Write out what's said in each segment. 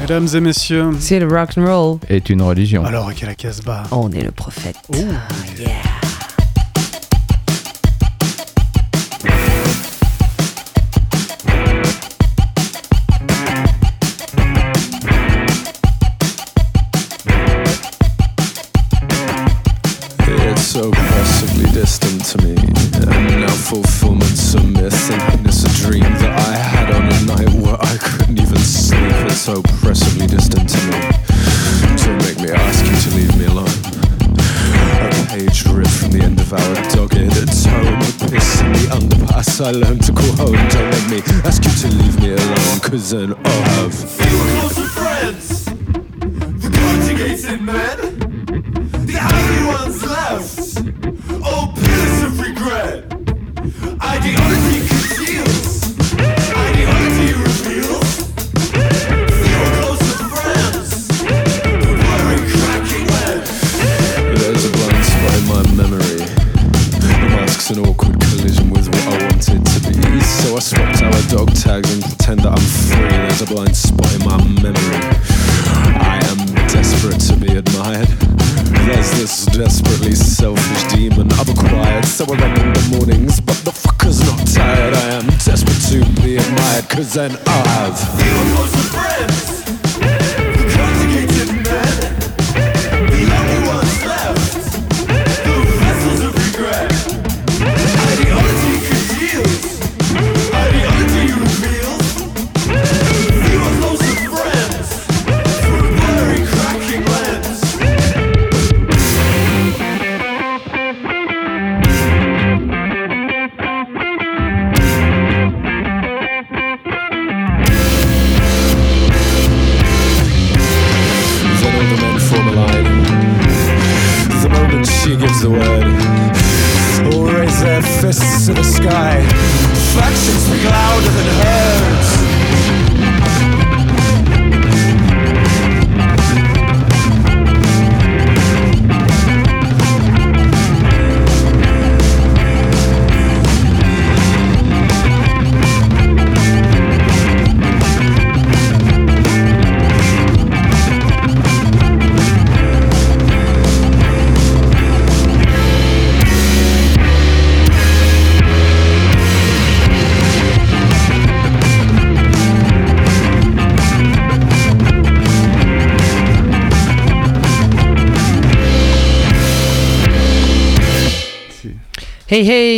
Mesdames et messieurs, C'est le rock and roll. est une religion. alors à la Casbah. On est le prophète. Yeah. אז represent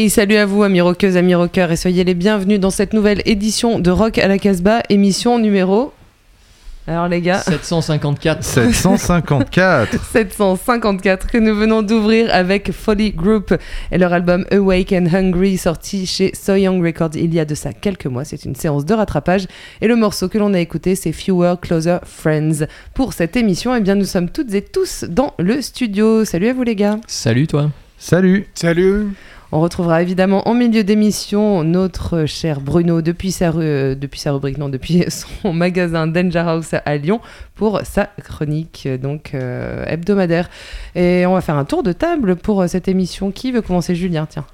Hey salut à vous amis rockeuses, amis rockeurs et soyez les bienvenus dans cette nouvelle édition de Rock à la Casbah, émission numéro... Alors les gars, 754. 754. 754 que nous venons d'ouvrir avec Folly Group et leur album Awake and Hungry sorti chez So Young Records il y a de ça quelques mois. C'est une séance de rattrapage et le morceau que l'on a écouté c'est Fewer Closer Friends. Pour cette émission, eh bien nous sommes toutes et tous dans le studio. Salut à vous les gars. Salut toi. Salut. Salut. On retrouvera évidemment en milieu d'émission notre cher Bruno depuis sa, euh, depuis sa rubrique, non, depuis son magasin Danger House à Lyon pour sa chronique euh, donc euh, hebdomadaire. Et on va faire un tour de table pour cette émission. Qui veut commencer Julien? Tiens,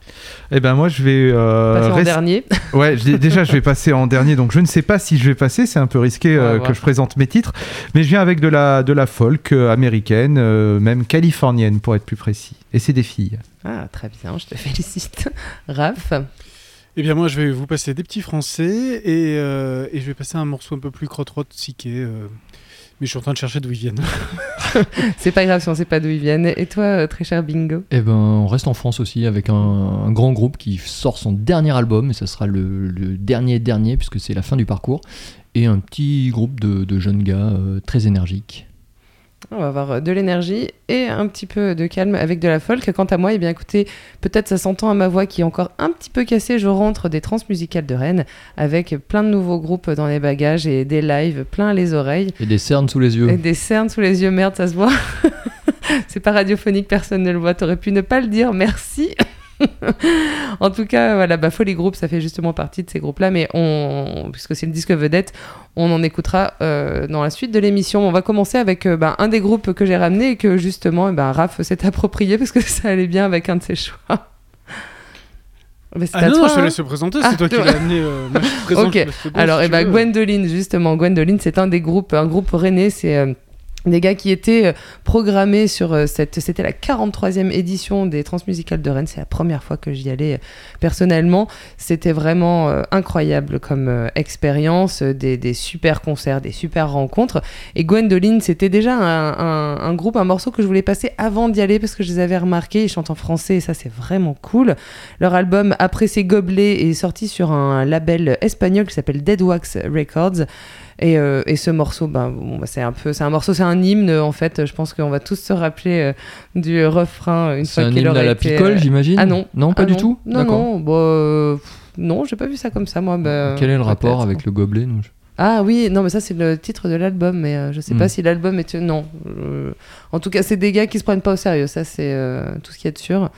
Eh ben moi je vais euh, passer en rest- dernier. Ouais, déjà je vais passer en dernier, donc je ne sais pas si je vais passer. C'est un peu risqué que je présente mes titres, mais je viens avec de la de la folk américaine, même californienne pour être plus précis. Et c'est des filles. Ah, très bien, je te félicite. Raph, Eh bien, moi, je vais vous passer des petits français et, euh, et je vais passer un morceau un peu plus crotte-rotte, psyché. euh, mais je suis en train de chercher d'où ils viennent. c'est pas grave si on sait pas d'où ils viennent. Et toi, euh, très cher Bingo? Et ben on reste en France aussi avec un, un grand groupe qui sort son dernier album et ça sera le, le dernier dernier puisque c'est la fin du parcours et un petit groupe de, de jeunes gars euh, très énergiques. On va avoir euh, de l'énergie et un petit peu de calme avec de la folk. Quant à moi, eh bien écoutez, peut-être ça s'entend à ma voix qui est encore un petit peu cassée. Je rentre des trans musicales de Rennes avec plein de nouveaux groupes dans les bagages et des lives plein les oreilles. Et des cernes sous les yeux. Et des cernes sous les yeux, merde, ça se voit. C'est pas radiophonique, personne ne le voit. T'aurais pu ne pas le dire, merci. en tout cas, voilà, bah, Folly Group, ça fait justement partie de ces groupes-là, mais on, puisque c'est le disque vedette, on en écoutera euh, dans la suite de l'émission. On va commencer avec euh, bah, un des groupes que j'ai ramené et que justement, bah, Raph s'est approprié parce que ça allait bien avec un de ses choix. Mais c'est Ah à non, toi, je te hein. laisse présenter, Ah, c'est toi qui l'as amené. euh, moi, je te présente, Ok. je Alors, et tu bah. Gwendoline, justement, Gwendoline, c'est un des groupes, un groupe rennais, c'est euh, des gars qui étaient euh, programmés sur euh, cette. C'était la 43e édition des Transmusicales de Rennes. C'est la première fois que j'y allais euh, personnellement. C'était vraiment incroyable comme expérience, des, super concerts, des super rencontres. Et Gwendoline, c'était déjà un, un- un groupe, un morceau que je voulais passer avant d'y aller parce que je les avais remarqués. Ils chantent en français et ça, c'est vraiment cool. Leur album Après ces gobelets est sorti sur un label espagnol qui s'appelle Dead Wax Records. Et, euh, et ce morceau, ben, bon, bah, c'est un peu, c'est un morceau, c'est un hymne en fait. Je pense qu'on va tous se rappeler euh, du refrain une C'est fois un qu'il hymne aura à la été, picole, euh, j'imagine Ah non, Non, pas Ah du tout Non, non, bah, non, j'ai pas vu ça comme ça moi. bah, Quel est le rapport avec le gobelet non, Ah oui, non, mais ça c'est le titre de l'album, mais euh, je sais Hmm. pas si l'album est. Non. Euh, en tout cas, c'est des gars qui se prennent pas au sérieux, ça c'est euh, tout ce qui est sûr.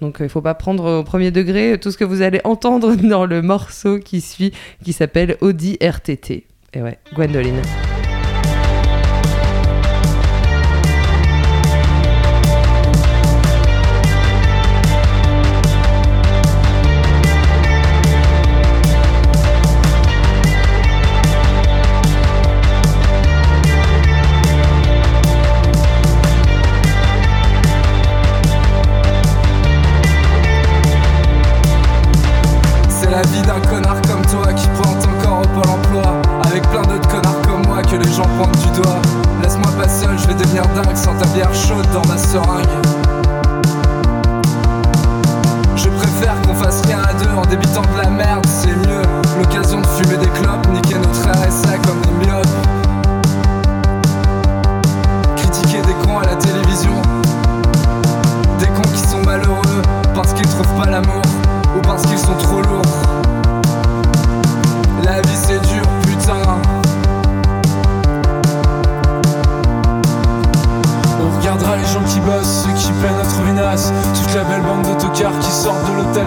Donc il faut pas prendre au premier degré tout ce que vous allez entendre dans le morceau qui suit, qui s'appelle Audi RTT. Et ouais, Gwendoline.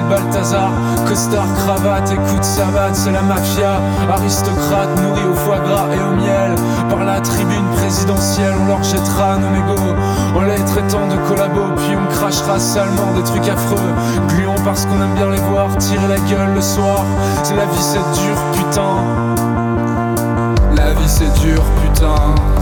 Balthazar Costard, cravate, écoute savate, c'est la mafia. Aristocrate, nourris au foie gras et au miel. Par la tribune présidentielle, on leur jettera nos mégots. En les traitant de collabos, puis on crachera salement des trucs affreux. Gluons parce qu'on aime bien les voir tirer la gueule le soir. C'est la vie, c'est dur, putain. La vie c'est dur, putain.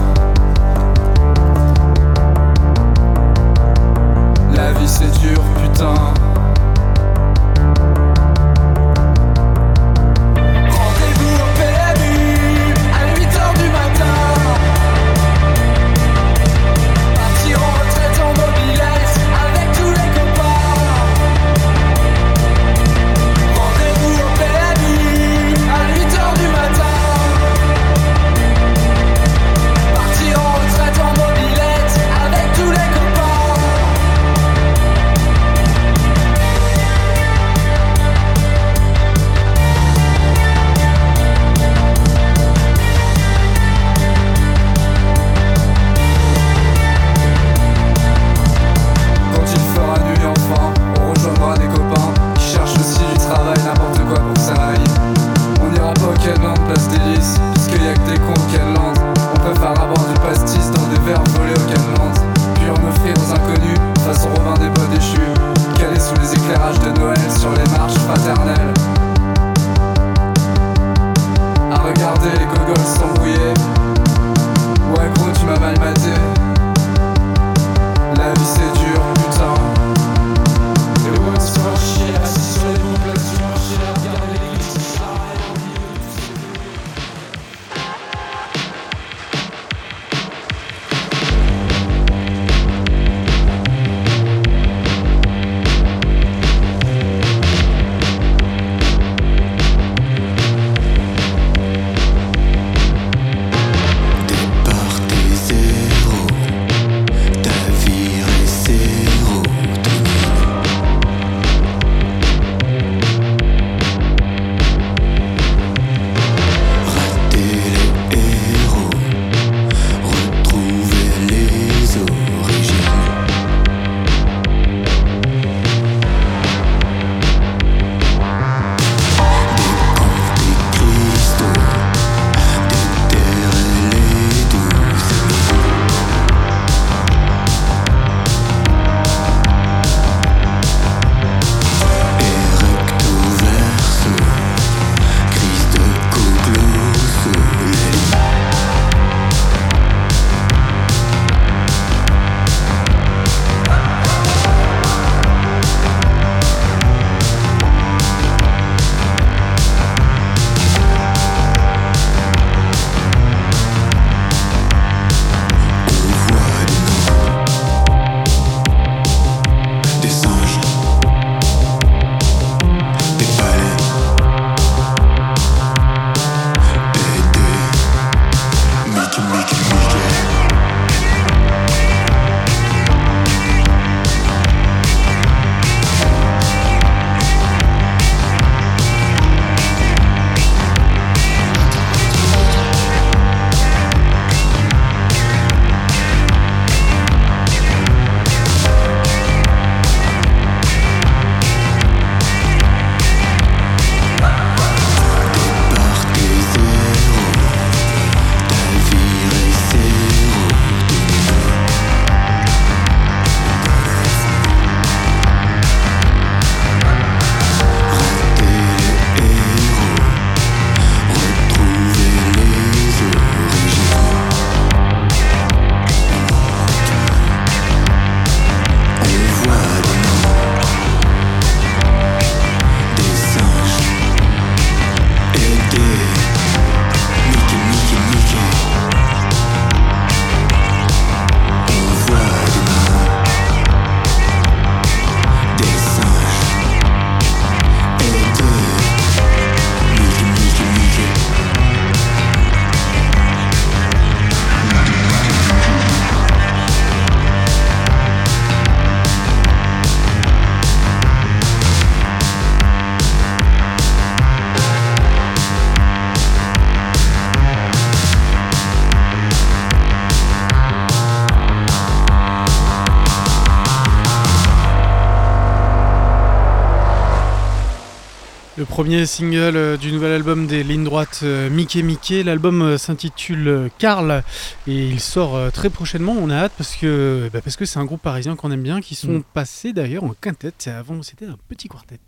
Premier single euh, du nouvel album des lignes droites euh, Mickey Mickey. L'album euh, s'intitule Carl et il sort très prochainement. On a hâte parce que bah, parce que c'est un groupe parisien qu'on aime bien qui sont Mm. passés d'ailleurs en quintette. Avant c'était un petit quartet.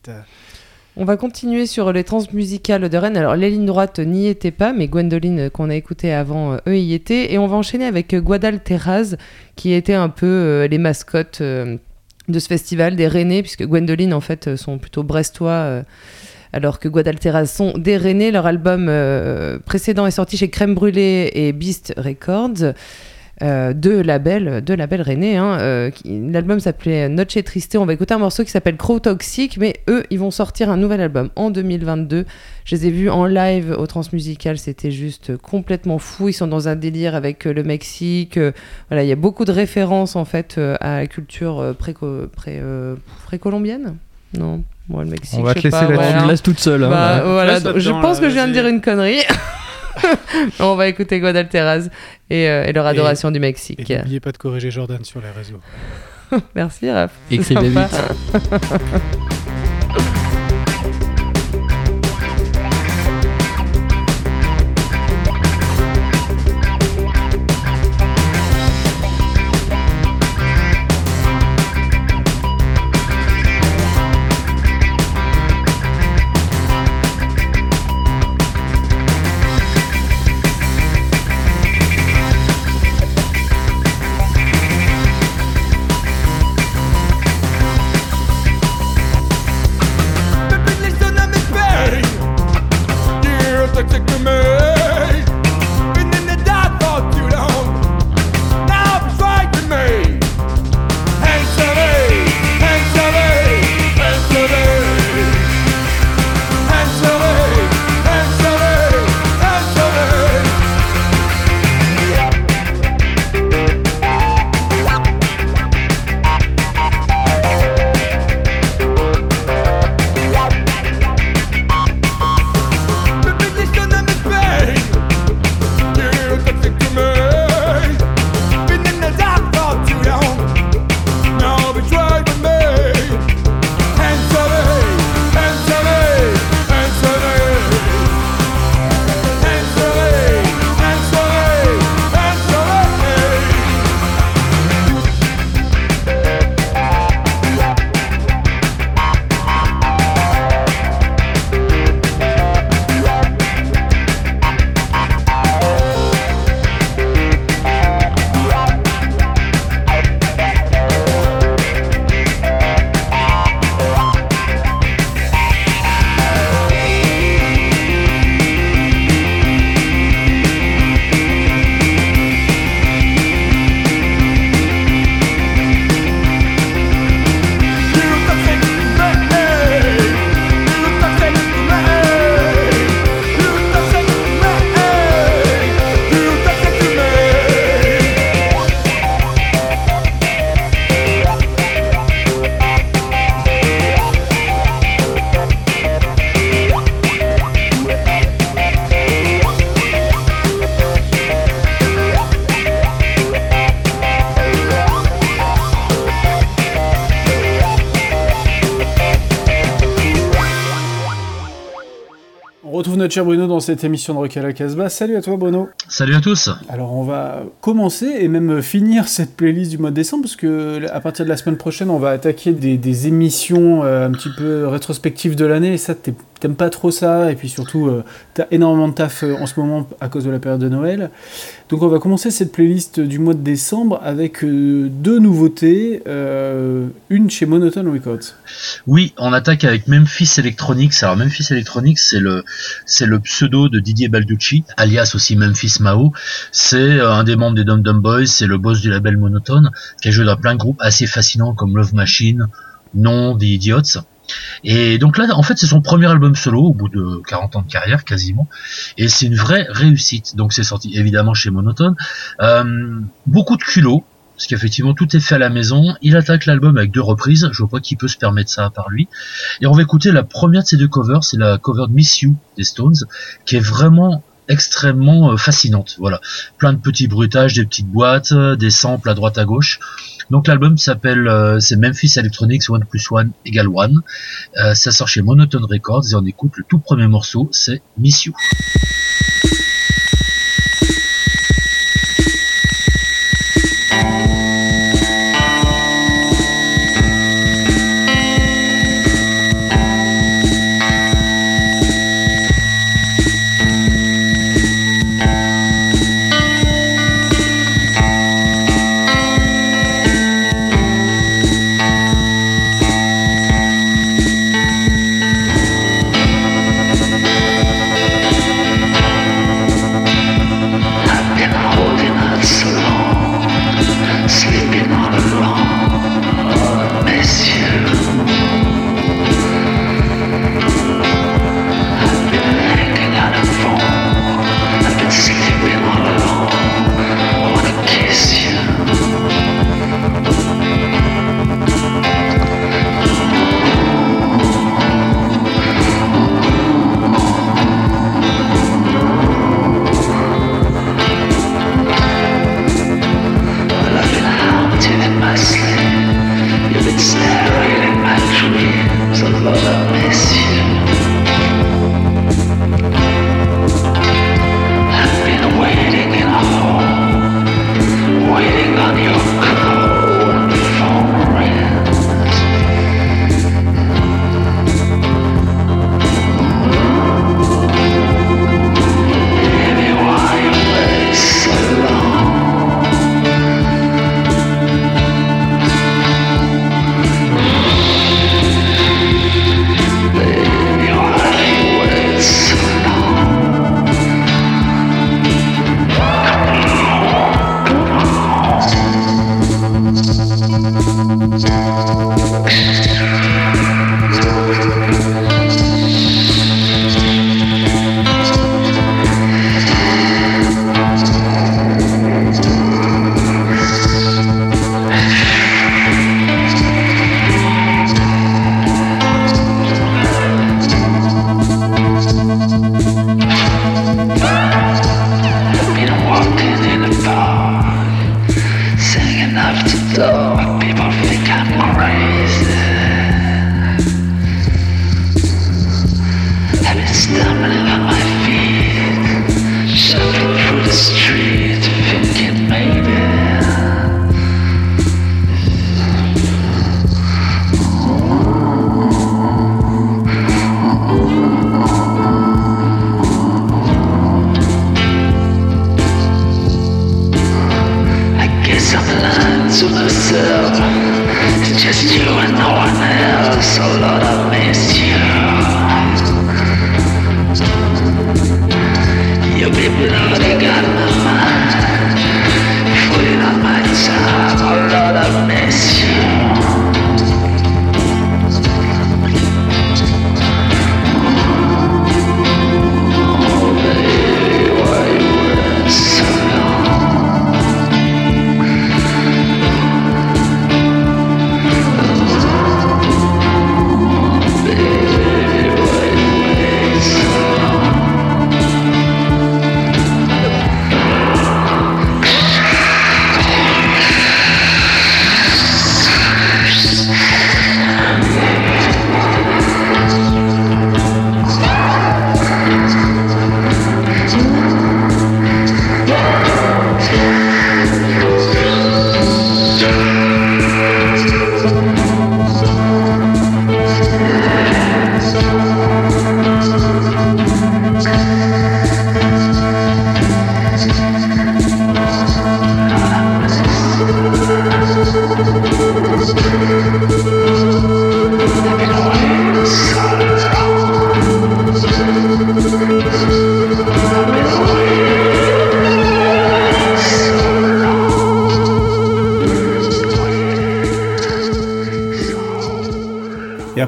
On va continuer sur les transmusicales de Rennes. Alors, les lignes droites n'y étaient pas, mais Gwendoline, qu'on a écouté avant, eux y étaient. Et on va enchaîner avec Guadalteraz, qui était un peu euh, les mascottes euh, de ce festival, des Rennais, puisque Gwendoline, en fait, sont plutôt brestois. euh, alors que Guadalteraz sont des. Leur album euh, précédent est sorti chez Crème Brûlée et Beast Records. Euh, deux labels, deux labels rennais. hein, euh, L'album s'appelait Noche Triste. On va écouter un morceau qui s'appelle Crow Toxic, mais eux, ils vont sortir un nouvel album en 2022. Je les ai vus en live au Transmusical, c'était juste complètement fou. Ils sont dans un délire avec le Mexique. voilà, il y a beaucoup de références en fait à la culture préco- pré- précolombienne. Non, moi le Mexique. On va je te sais laisser pas, là-dessus. ouais, On hein. te laisse toute seule. hein, Bah, voilà. voilà, donc je pense là, que je viens de dire une connerie. On va écouter Guadalteraz et, euh, et leur adoration du Et Mexique. n'oubliez pas de corriger Jordan sur les réseaux. Merci Raph. Écrivez vite. cher Bruno dans cette émission de Rock à la Casbah. Salut à toi Bruno. Salut à tous. Alors on va commencer et même finir cette playlist du mois de décembre parce que à partir de la semaine prochaine on va attaquer des, des émissions euh, un petit peu rétrospectives de l'année et ça t'es- t'aimes pas trop ça et puis surtout euh, t'as énormément de taf euh, en ce moment à cause de la période de Noël. Donc on va commencer cette playlist du mois de décembre avec euh, deux nouveautés, une chez Monotone Records. Oui, on attaque avec Memphis Electronics. Alors Memphis Electronics, c'est le c'est le pseudo de Didier Balducci, alias aussi Memphis Mao. C'est un des membres des Dum Dum Boys, c'est le boss du label Monotone, qui a joué dans plein de groupes assez fascinants comme Love Machine, Non, The Idiots. Et donc là, en fait, c'est son premier album solo au bout de 40 ans de carrière quasiment, et c'est une vraie réussite. Donc c'est sorti évidemment chez Monotone. Euh, beaucoup de culot, parce qu'effectivement tout est fait à la maison. Il attaque l'album avec deux reprises. Je vois pas qui peut se permettre ça à part lui. Et on va écouter la première de ces deux covers, c'est la cover de Miss You des Stones, qui est vraiment extrêmement euh, fascinante. Voilà, plein de petits bruitages, des petites boîtes, euh, des samples à droite à gauche. Donc l'album s'appelle euh, c'est Memphis Electronics One plus One égale One. Euh, ça sort chez Monotone Records et on écoute le tout premier morceau, c'est Miss You. Et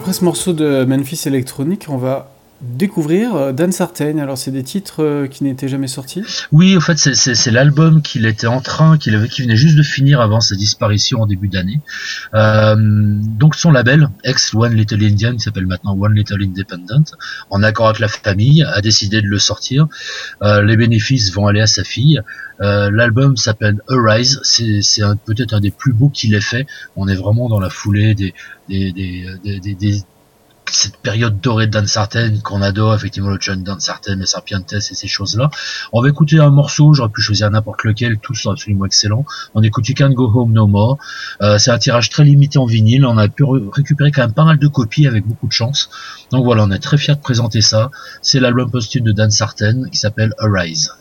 après ce morceau de Memphis Electronic, on va découvrir euh, Dan Sartain. Alors, c'est des titres euh, qui n'étaient jamais sortis. Oui, en fait, c'est- l'album qu'il était en train, qu'il avait, qu'il venait juste de finir avant sa disparition en début d'année. Euh, donc son label, ex One Little Indian, qui s'appelle maintenant One Little Independent, en accord avec la famille, a décidé de le sortir. Les bénéfices vont aller à sa fille. L'album s'appelle Arise. C'est peut-être un des plus beaux qu'il ait fait. On est vraiment dans la foulée des- cette période dorée de Dan Sartain qu'on adore, effectivement le John Dan Sartain, les Serpientes et ces choses-là. On va écouter un morceau, j'aurais pu choisir n'importe lequel, tous sont absolument excellents. On écoute You Can't Go Home No More. Euh, c'est un tirage très limité en vinyle, on a pu re- récupérer quand même pas mal de copies avec beaucoup de chance. Donc voilà, on est très fiers de présenter ça. C'est l'album posthume de Dan Sartain qui s'appelle Arise.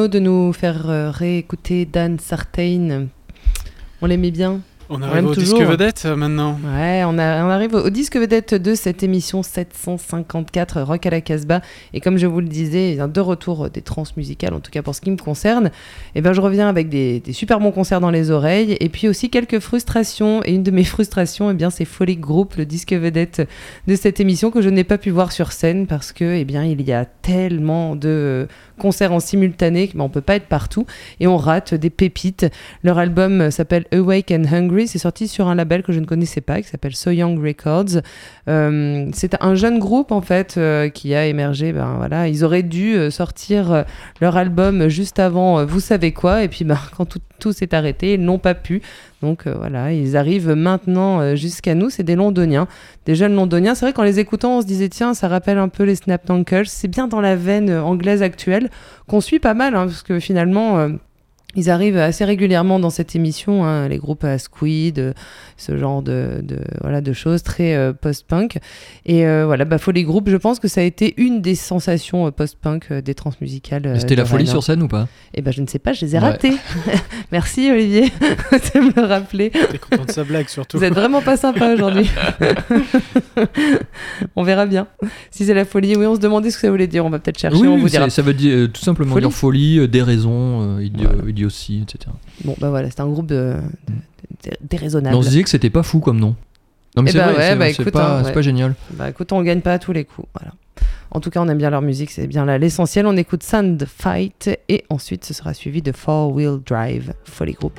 Bruno de nous faire euh, réécouter Dan Sartain. On l'aimait bien. On arrive au toujours. disque vedette euh, maintenant. Ouais, on, a- on arrive au, disque vedette de cette émission 754 Rock à la Casbah. Et comme je vous le disais, un de retour des trans musicales, en tout cas pour ce qui me concerne. Et ben, je reviens avec des, des super bons concerts dans les oreilles. Et puis aussi quelques frustrations. Et une de mes frustrations, eh bien, c'est Folly Group, le disque vedette de cette émission que je n'ai pas pu voir sur scène parce que, eh bien, il y a tellement de concerts en simultané qu'on ne peut pas être partout. Et on rate des pépites. Leur album s'appelle Awake and Hungry. C'est sorti sur un label que je ne connaissais pas, qui s'appelle So Young Records. Euh, c'est un jeune groupe en fait euh, qui a émergé. Ben voilà, ils auraient dû euh, sortir leur album juste avant, vous savez quoi, et puis ben, quand tout, tout s'est arrêté, ils n'ont pas pu. Donc euh, voilà, ils arrivent maintenant euh, jusqu'à nous. C'est des Londoniens, des jeunes Londoniens. C'est vrai qu'en les écoutant, on se disait tiens, ça rappelle un peu les Snap. C'est bien dans la veine euh, anglaise actuelle qu'on suit pas mal, hein, parce que finalement. Ils arrivent assez régulièrement dans cette émission, hein, les groupes à Squid, euh, ce genre de, de, voilà, de choses très euh, post-punk. Et euh, voilà, bah, Folly Group, je pense que ça a été une des sensations euh, post-punk euh, des transmusicales. euh, C'était la folie sur scène ou pas? Eh ben, je ne sais pas, je les ai Ouais. ratés. Merci Olivier de me le rappeler. T'es content de sa blague surtout. Vous êtes vraiment pas sympa aujourd'hui. on verra bien. Si c'est la folie, oui, on se demandait ce que ça voulait dire. On va peut-être chercher, Oui, on vous dira. ça veut dire euh, tout simplement Folie. dire folie, euh, déraison, euh, idio- Idiotie, etc. Bon, bah voilà, c'est un groupe de, de- de- déraisonnable. On se disait que c'était pas fou comme nom. Non mais Eh c'est bah vrai, ouais, bah c'est écoute, pas, hein, ouais. pas génial. Bah écoute, on gagne pas à tous les coups. Voilà. En tout cas, on aime bien leur musique, c'est bien là l'essentiel. On écoute Sand Fight et ensuite ce sera suivi de Four Wheel Drive, Folly Group.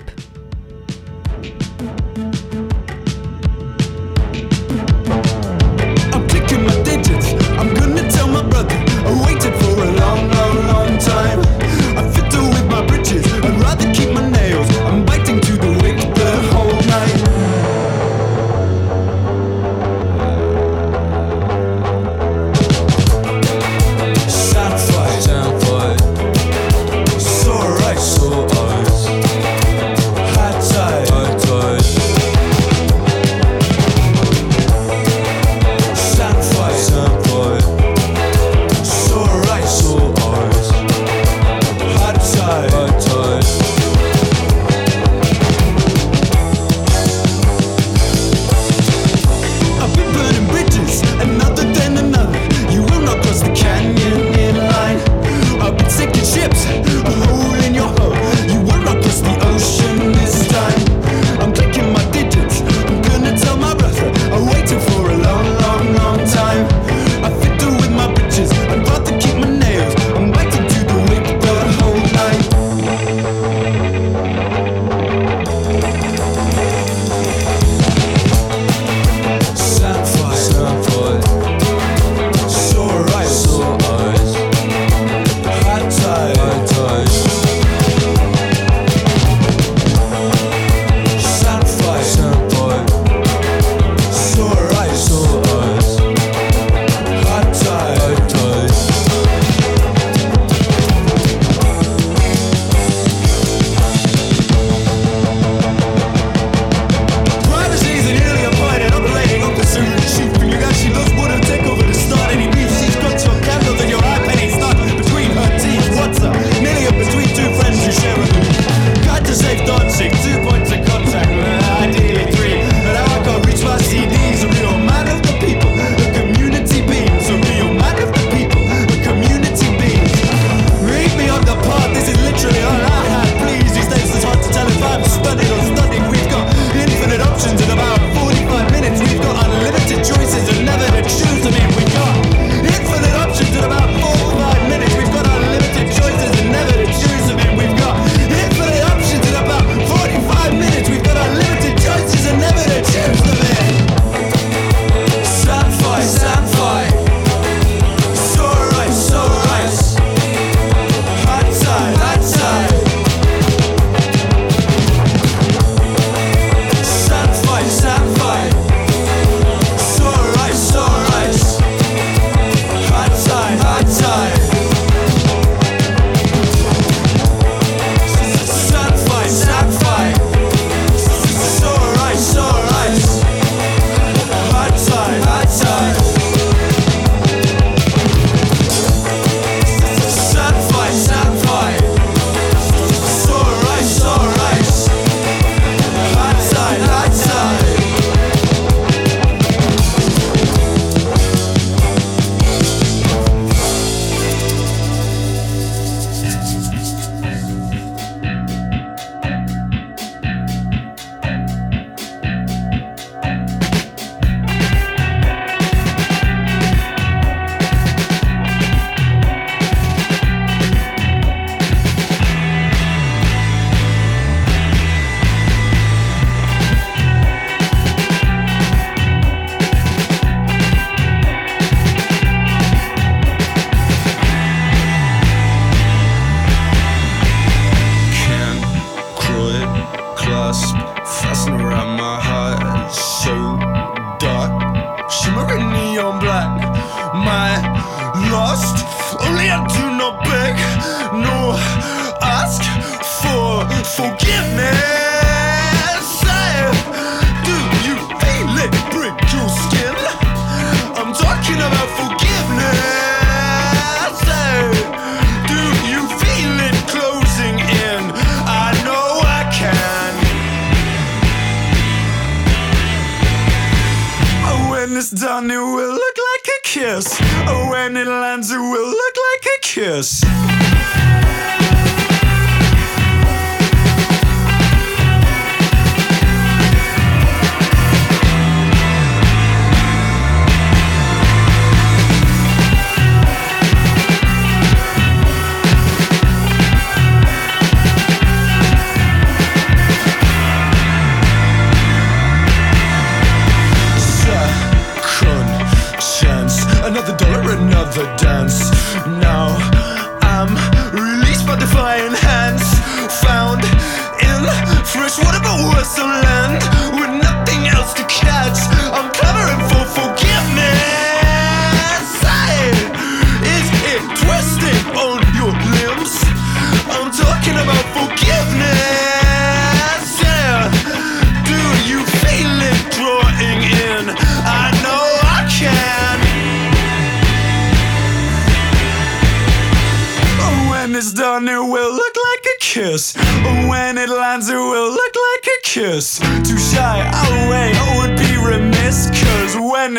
It's done, it will look like a kiss. Oh, when it lands, it will look like a kiss.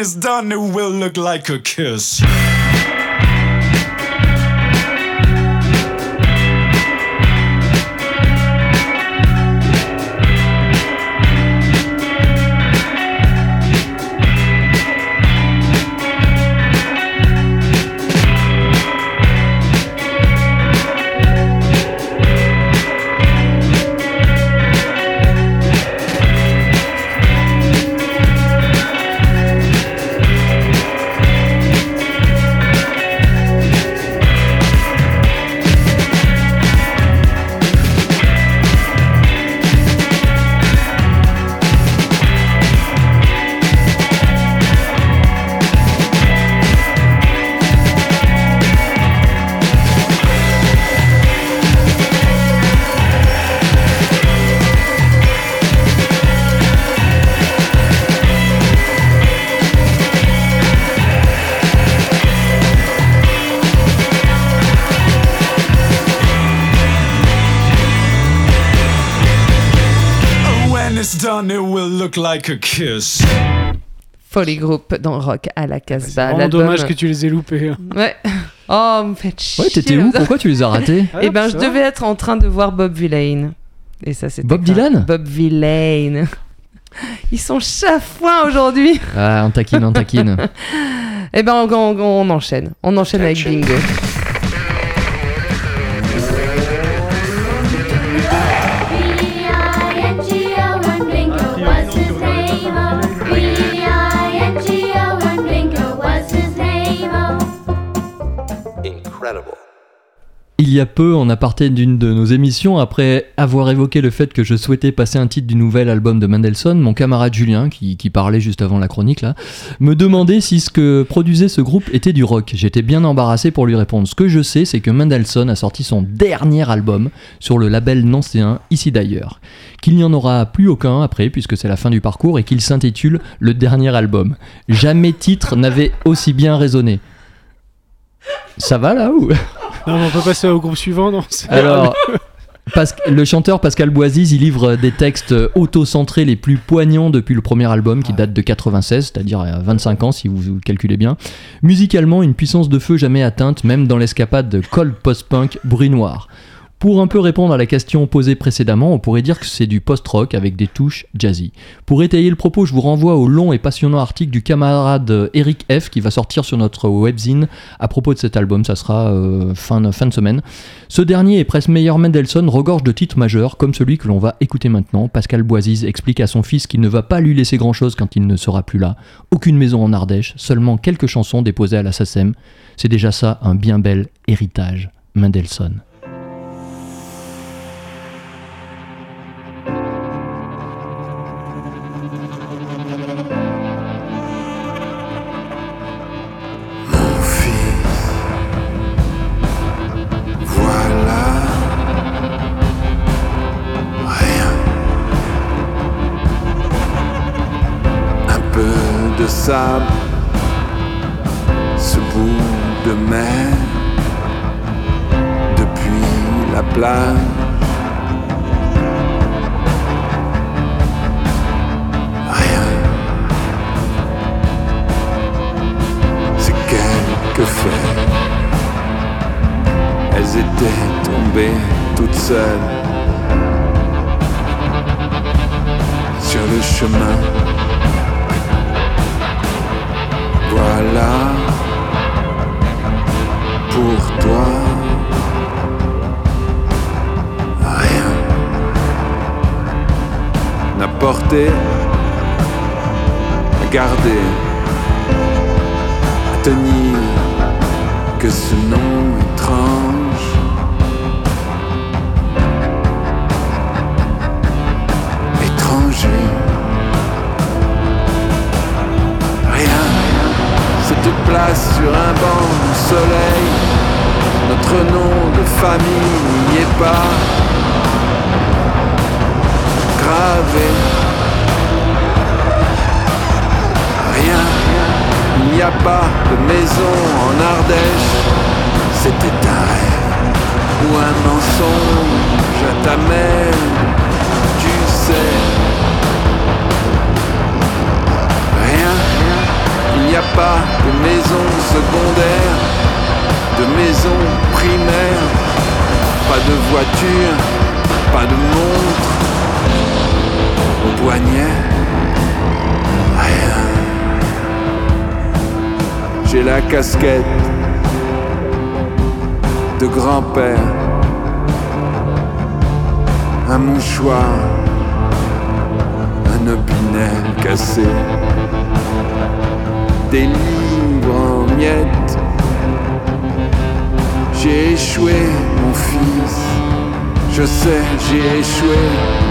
It's done, it will look like a kiss. Look like a kiss. Folly Group dans Rock à la Casbah. L'album- dommage que tu les aies loupés. hein. Ouais. Oh, me faites chier. Ouais, t'étais où? Pourquoi tu les as ratés? Eh ben, je devais être en train de voir Bob Villain. Et ça, c'était. Bob Dylan? Bob Villain. Ils sont chafouins aujourd'hui. Ah, on taquine, on taquine. Eh ben, on, on- on enchaîne. On enchaîne avec Bingo. B-I-N-G-O Il y a peu, en aparté d'une de nos émissions, après avoir évoqué le fait que je souhaitais passer un titre du nouvel album de Mendelssohn, mon camarade Julien, qui, parlait juste avant la chronique là, me demandait si ce que produisait ce groupe était du rock. J'étais bien embarrassé pour lui répondre. Ce que je sais, c'est que Mendelssohn a sorti son dernier album sur le label nancéen Ici d'ailleurs. Qu'il n'y en aura plus aucun après, puisque c'est la fin du parcours, et qu'il s'intitule Le dernier album. Jamais titre n'avait aussi bien résonné. Ça va là ou? Non, mais on peut passer au groupe suivant, non alors, le chanteur Pascal Boisiz, il livre des textes auto-centrés les plus poignants depuis le premier album qui date de 96, c'est-à-dire à 25 ans si vous, vous calculez bien. Musicalement, une puissance de feu jamais atteinte, même dans l'escapade de cold post-punk bruit noir. Pour un peu répondre à la question posée précédemment, on pourrait dire que c'est du post-rock avec des touches jazzy. Pour étayer le propos, je vous renvoie au long et passionnant article du camarade Eric F qui va sortir sur notre webzine à propos de cet album, ça sera euh, fin, de semaine. Ce dernier et presque meilleur Mendelssohn regorge de titres majeurs comme celui que l'on va écouter maintenant. Pascal Boisiz explique à son fils qu'il ne va pas lui laisser grand-chose quand il ne sera plus là. Aucune maison en Ardèche, seulement quelques chansons déposées à la SACEM. C'est déjà ça un bien bel héritage. Mendelssohn. Porté, à garder, à tenir que ce nom étrange. Étranger. Rien, cette place sur un banc au soleil. Notre nom de famille n'y est pas gravé. Rien, il n'y a pas de maison en Ardèche. C'était un rêve ou un mensonge à ta mère, tu sais. Rien, il n'y a pas de maison secondaire, de maison primaire, pas de voiture, pas de montre Rien. J'ai la casquette de grand-père, un mouchoir, un opinel cassé, des livres en miettes. J'ai échoué, mon fils, je sais, j'ai échoué.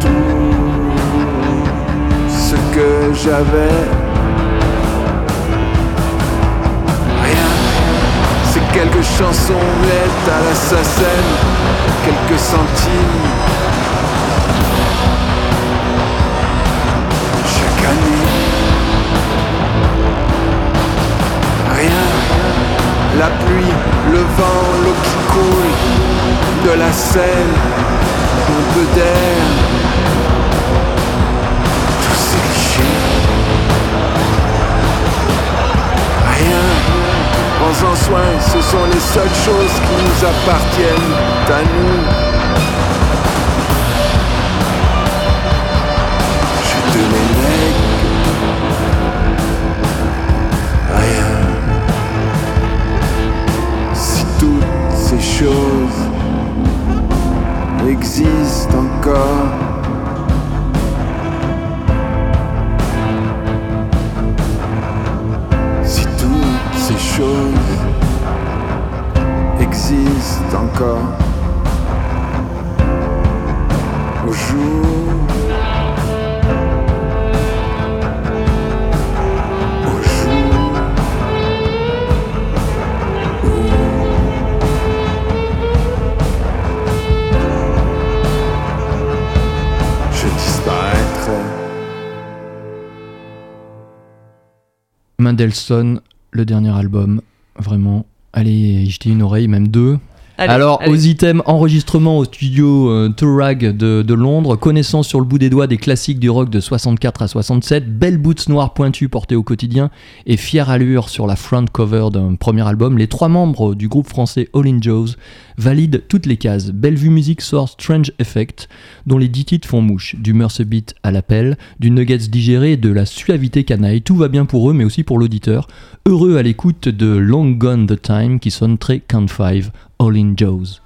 Tout ce que j'avais. Rien, c'est quelques chansons muettes à l'assassin, quelques centimes. Chaque année, rien, la pluie, le vent, l'eau qui coule, de la Seine, un peu d'air, tous ces clichés. Rien, prends-en soin, ce sont les seules choses qui nous appartiennent à nous. Je te les. Existent encore. Si toutes ces choses existent encore. Mendelssohn, le dernier album, vraiment. Allez, y jeter une oreille, même deux. Allez, Alors, allez. aux items enregistrement au studio euh, Turag de, de Londres, connaissance sur le bout des doigts des classiques du rock de 64 à 67, belles boots noires pointues portées au quotidien et fière allure sur la front cover d'un premier album, les trois membres du groupe français All in Joes valident toutes les cases. Bellevue Music sort Strange Effect, dont les dix titres font mouche, du Mercer Beat à l'appel, du Nuggets digéré et de la suavité canaille. Tout va bien pour eux, mais aussi pour l'auditeur. Heureux à l'écoute de Long Gone the Time, qui sonne très Count 5, All in Joes.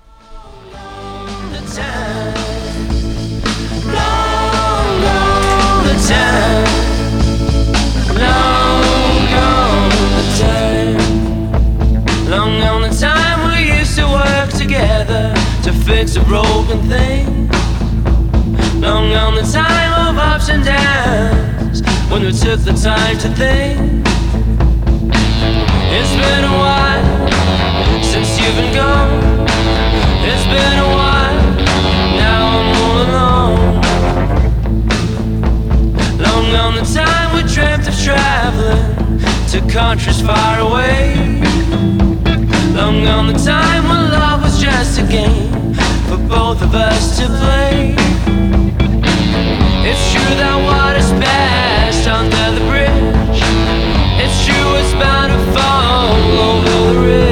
Fix a broken thing. Long on the time of ups and downs when we took the time to think. It's been a while, countries far away. Long gone the time when love was just a game for both of us to play. It's true that under the bridge. It's true it's bound to fall over the ridge.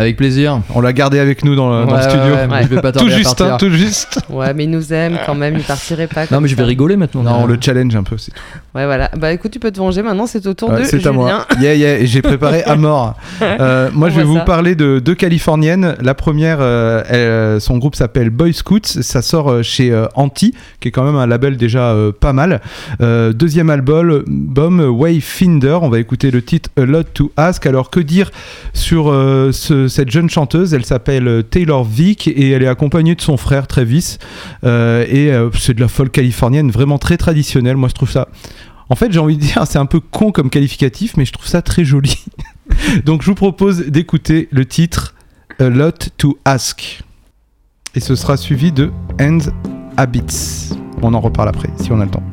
Avec plaisir. On l'a gardé avec nous dans le, dans le Ouais, studio. ouais, mais je vais pas tout juste, hein, tout juste. Ouais, mais il nous aime quand même, il partirait pas. Non, mais je vais ça. rigoler maintenant. Non, on le challenge un peu, c'est tout. Ouais, voilà. Bah écoute, tu peux te venger maintenant, c'est au tour Ouais, de c'est à moi. Yeah, yeah, j'ai préparé à mort. Euh, moi, On je vais vous ça. parler de deux californiennes. La première, euh, elle, euh, son groupe s'appelle Boy Scouts. Ça sort chez euh, Anti, qui est quand même un label déjà euh, pas mal. Euh, deuxième album, Bomb Wayfinder. On va écouter le titre A Lot to Ask. Alors, que dire sur euh, ce- cette jeune chanteuse Elle s'appelle Taylor Vick et elle est accompagnée de son frère Travis. Euh, et euh, c'est de la folk californienne vraiment très traditionnelle. Moi, je trouve ça. En fait, j'ai envie de dire, c'est un peu con comme qualificatif, mais je trouve ça très joli. Donc, je vous propose d'écouter le titre A Lot to Ask. Et ce sera suivi de End Habits. On en reparle après, si on a le temps.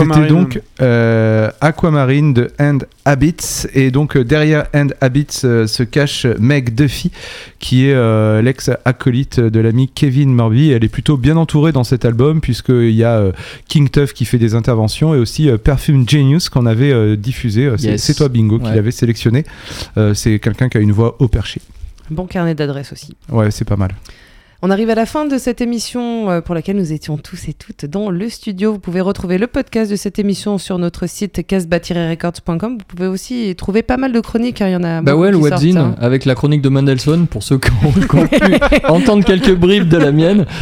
C'était Aquamarine. donc euh, Aquamarine de Hand Habits. Et donc euh, derrière Hand Habits euh, se cache Meg Duffy, qui est euh, l'ex-acolyte de l'ami Kevin Morby. Elle est plutôt bien entourée dans cet album, puisqu'il y a euh, King Tuff qui fait des interventions et aussi euh, Perfume Genius qu'on avait euh, diffusé. Euh, C'est Yes. c'est toi, Bingo, qui l'avait sélectionné. Euh, C'est quelqu'un qui a une voix au perché. Bon carnet d'adresses aussi. Ouais, c'est pas mal. On arrive à la fin de cette émission euh, pour laquelle nous étions tous et toutes dans le studio. Vous pouvez retrouver le podcast de cette émission sur notre site casbah-records.com. Vous pouvez aussi trouver pas mal de chroniques. hein. Il y en a Bah ouais, le Wadzine, hein. avec la chronique de Mendelssohn, pour ceux qui ont, qui ont pu entendre quelques bribes de la mienne.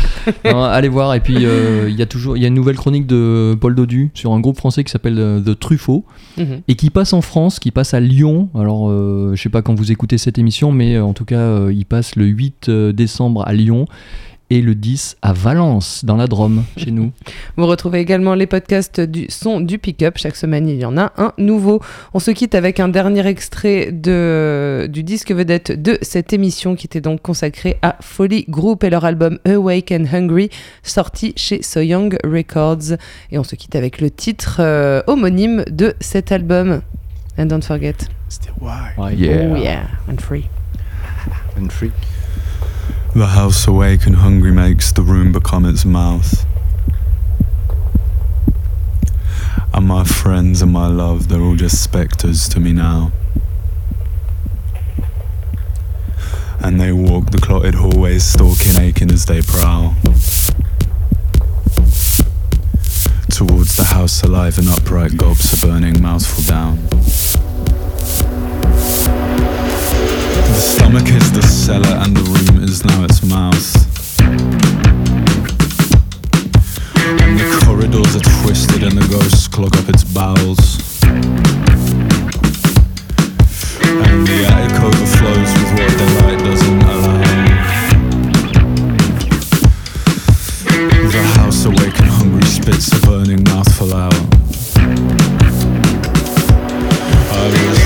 Non, allez voir, et puis euh, il y a toujours il y a une nouvelle chronique de Paul Dodu sur un groupe français qui s'appelle euh, The Truffaut, Mhm. et qui passe en France, qui passe à Lyon. Alors, euh, je sais pas quand vous écoutez cette émission, mais euh, en tout cas, il passe le 8 euh, décembre à Lyon. Et le 10 à Valence, dans la Drôme, chez nous. Vous retrouvez également les podcasts du son du pick-up. Chaque semaine, il y en a un nouveau. On se quitte avec un dernier extrait de, du disque vedette de cette émission qui était donc consacré à Folly Group et leur album Awake and Hungry, sorti chez So Young Records. Et on se quitte avec le titre euh, homonyme de cet album. And don't forget. Yeah. Oh yeah, and free. And free. The house awake and hungry makes the room become its mouth. And my friends and my love, they're all just spectres to me now. And they walk the clotted hallways, stalking, aching as they prowl. Towards the house alive and upright gulps a burning mouthful down. The stomach is the cellar, and the room is now its mouth. And the corridors are twisted, and the ghosts clog up its bowels. And the attic overflows with what the light doesn't allow. The house awake and hungry spits a burning mouthful out. I